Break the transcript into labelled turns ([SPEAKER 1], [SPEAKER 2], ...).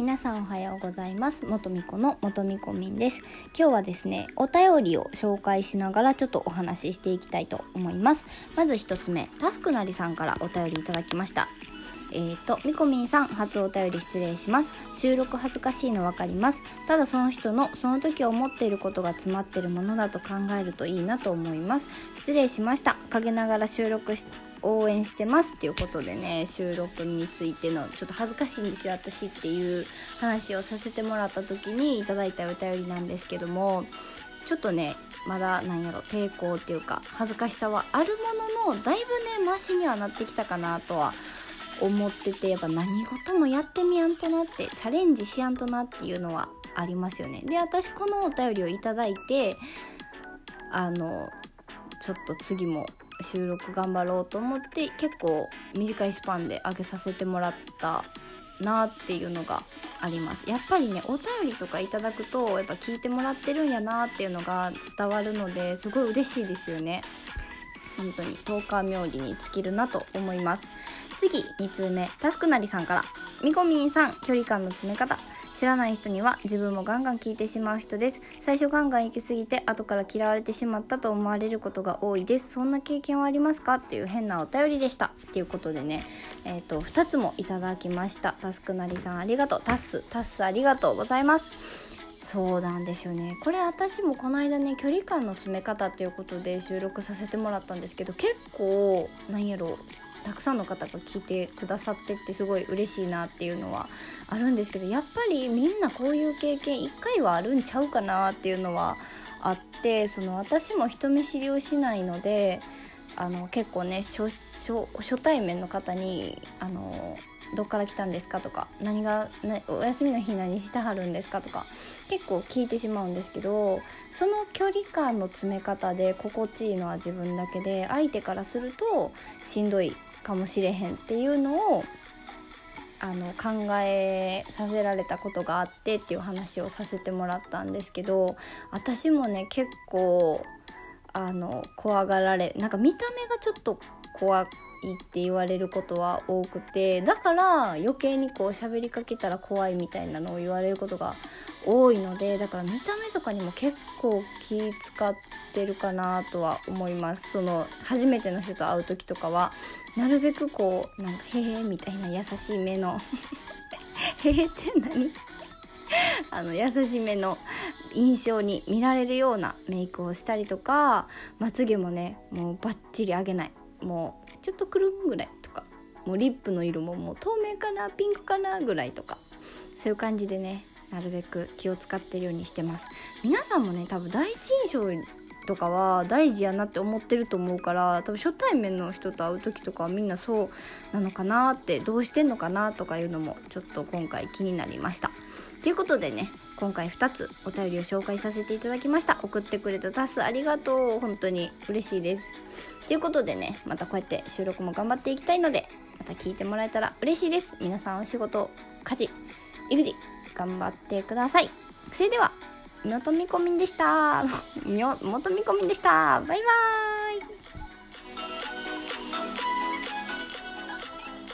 [SPEAKER 1] 皆さんおはようございます元美子の元美子みです今日はですねお便りを紹介しながらちょっとお話ししていきたいと思いますまず一つ目タスクなりさんからお便りいただきましたえーと、みこみんさん、初お便り失礼します。収録恥ずかしいの分かります。ただその人のその時思っていることが詰まってるものだと考えるといいなと思います。失礼しました。陰ながら収録応援してますっていうことでね収録についてのちょっと恥ずかしいんですよ私っていう話をさせてもらった時にいただいたお便りなんですけどもちょっとねまだなんやろ抵抗っていうか恥ずかしさはあるもののだいぶねマシにはなってきたかなとは思っててやっぱ何事もやってみやんとなってチャレンジしやんとなっていうのはありますよね。で私このお便りをいただいてあのちょっと次も収録頑張ろうと思って結構短いスパンで上げさせてもらったなっていうのがあります。やっぱりねお便りとかいただくとやっぱ聞いてもらってるんやなっていうのが伝わるのですごい嬉しいですよね。本当に10日冥利に尽きるなと思います。次2通目。タスクなりさんから。みこみんさん距離感の詰め方。知らない人には自分もガンガン聞いてしまう人です。最初ガンガン行き過ぎて後から嫌われてしまったと思われることが多いです。そんな経験はありますか？っていう変なお便りでした。っていうことでねえっ、ー、と2つもいただきました。タスクなりさんありがとう。タスタスありがとうございます。そうなんですよね。これ私もこの間ね距離感の詰め方っていうことで収録させてもらったんですけど結構なんやろたくさんの方が聞いてくださってってすごい嬉しいなっていうのはあるんですけどやっぱりみんなこういう経験1回はあるんちゃうかなっていうのはあってその私も人見知りをしないのであの結構ね初対面の方にあのどっから来たんですかとか何が、お休みの日何してはるんですかとか結構聞いてしまうんですけどその距離感の詰め方で心地いいのは自分だけで相手からするとしんどいかもしれへんっていうのをあの考えさせられたことがあってっていう話をさせてもらったんですけど私もね結構あの怖がられなんか見た目がちょっと怖いって言われることは多くてだから余計にこう喋りかけたら怖いみたいなのを言われることが多いのでだから見た目とかにも結構気使ってるかなとは思います。その初めての人と会う時とかはなるべくこうなんか「へへ」みたいな優しい目の「へへ」って何？あの優しめの印象に見られるようなメイクをしたりとかまつげもねもうバッチリ上げない。もうちょっとくるんぐらいとかもうリップの色ももう透明かなピンクかなぐらいとかそういう感じでねなるべく気を使ってるようにしてます。皆さんもね多分第一印象とかは大事やなって思ってると思うから多分初対面の人と会う時とかはみんなそうなのかなってどうしてんのかなとかいうのもちょっと今回気になりました。ということでね今回2つお便りを紹介させていただきました。送ってくれたタスありがとう。本当に嬉しいです。ということでねまたこうやって収録も頑張っていきたいのでまた聞いてもらえたら嬉しいです。皆さんお仕事家事育児頑張ってください。それでは元見込みこみんでした。元見込みこみんでした。バイバーイ。